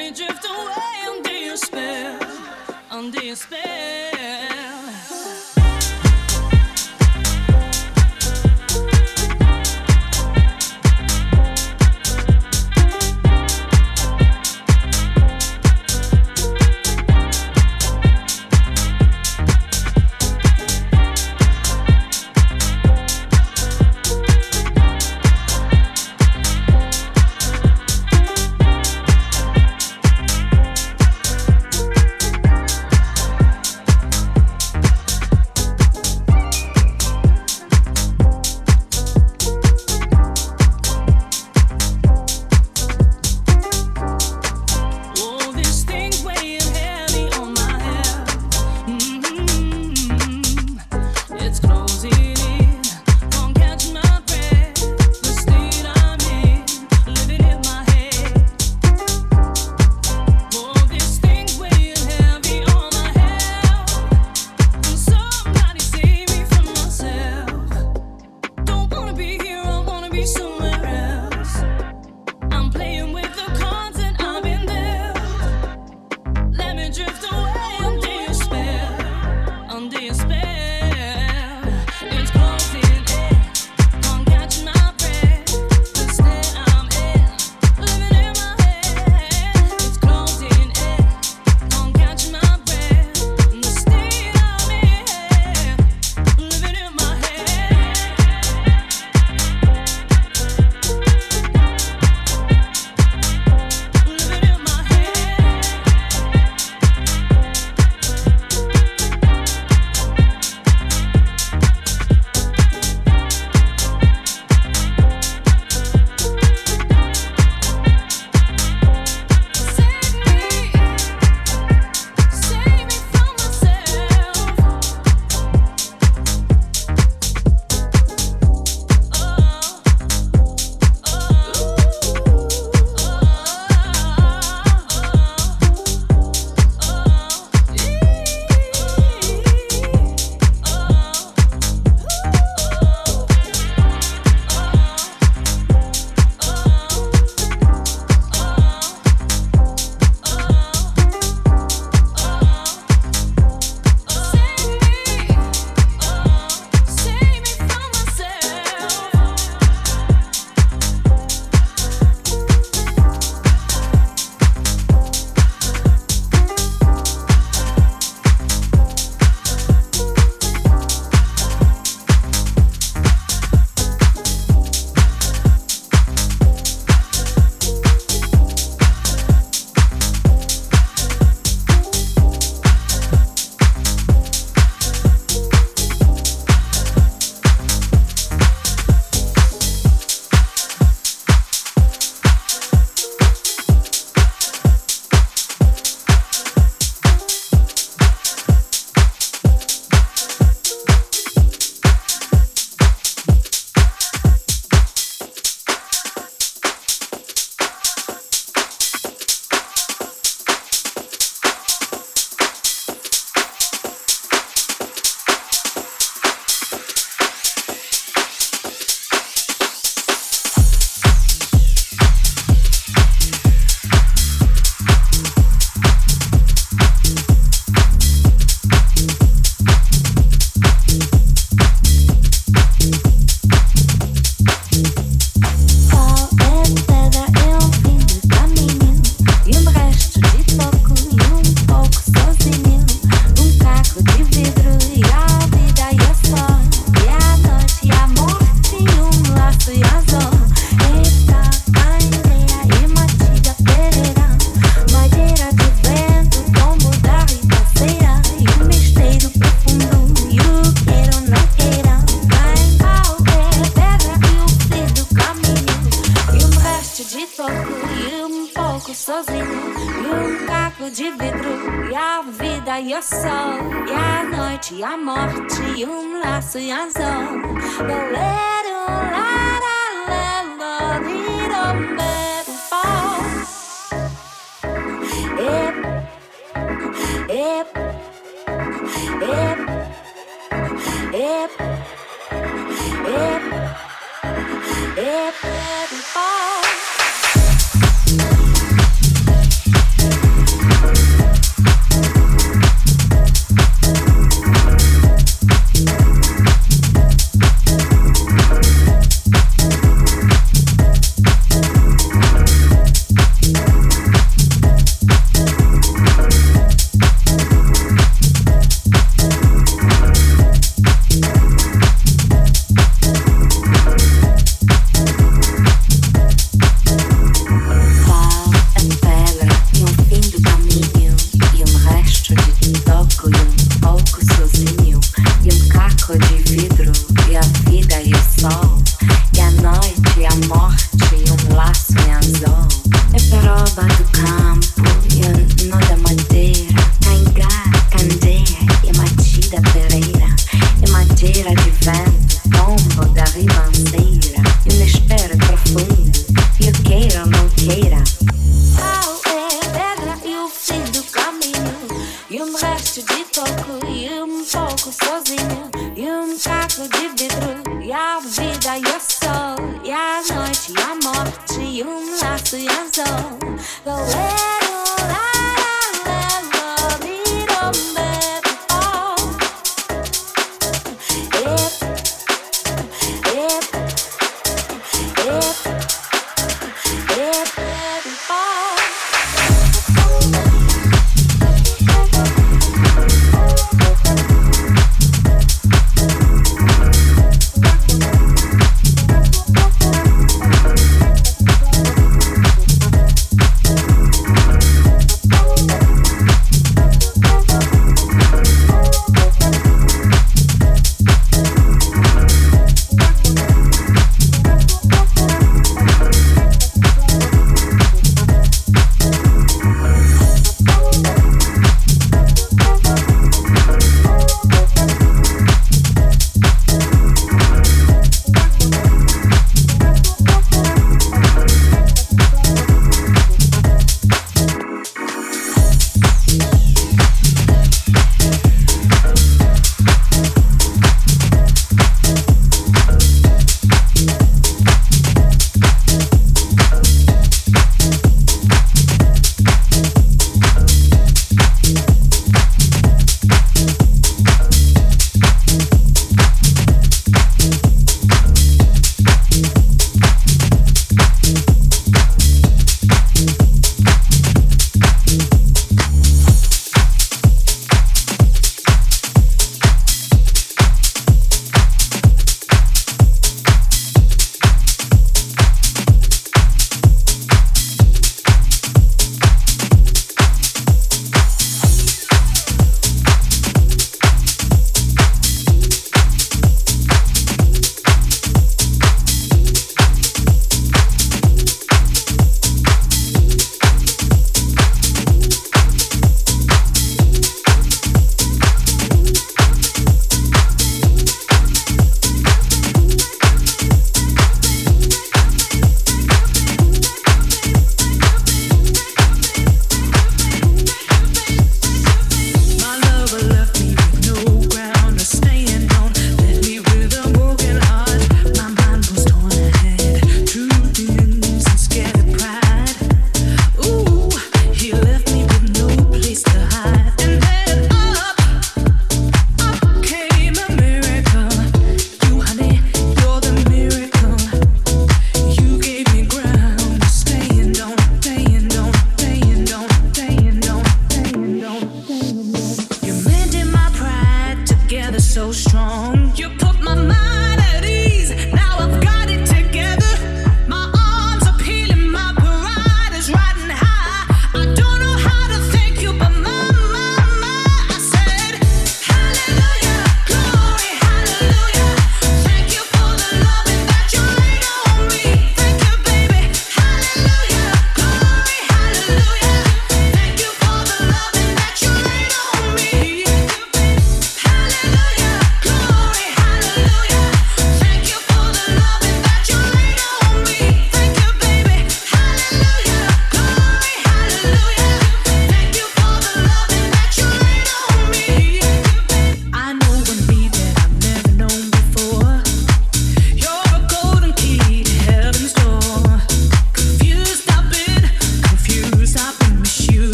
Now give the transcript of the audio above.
me drift away under your spell, under your spell.